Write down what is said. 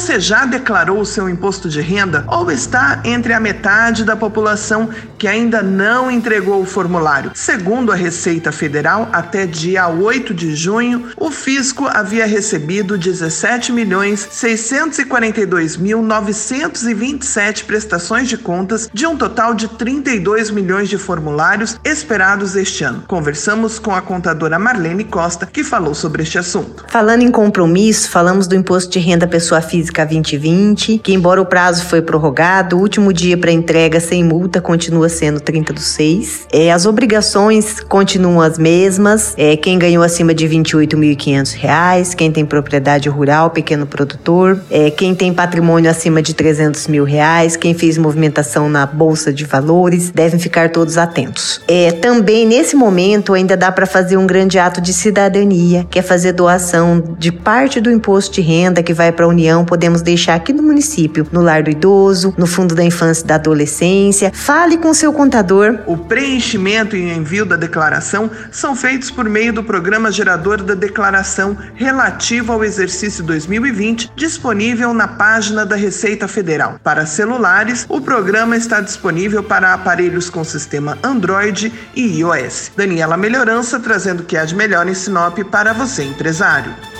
Você já declarou o seu imposto de renda ou está entre a metade da população que ainda não entregou o formulário? Segundo a Receita Federal, até dia 8 de junho, o fisco havia recebido 17 milhões 642 mil 927 prestações de contas de um total de 32 milhões de formulários esperados este ano. Conversamos com a contadora Marlene Costa, que falou sobre este assunto. Falando em compromisso, falamos do imposto de renda pessoa física Física 2020, que embora o prazo foi prorrogado, o último dia para entrega sem multa continua sendo 30 do 6. É, as obrigações continuam as mesmas. É, quem ganhou acima de R$ 28.500, quem tem propriedade rural, pequeno produtor, é, quem tem patrimônio acima de 300 mil reais, quem fez movimentação na Bolsa de Valores, devem ficar todos atentos. É, também, nesse momento, ainda dá para fazer um grande ato de cidadania, que é fazer doação de parte do imposto de renda que vai para a União podemos deixar aqui no município, no lar do idoso, no fundo da infância e da adolescência. Fale com seu contador. O preenchimento e envio da declaração são feitos por meio do programa gerador da declaração relativo ao exercício 2020, disponível na página da Receita Federal. Para celulares, o programa está disponível para aparelhos com sistema Android e iOS. Daniela Melhorança trazendo o que há de melhor em Sinop para você, empresário.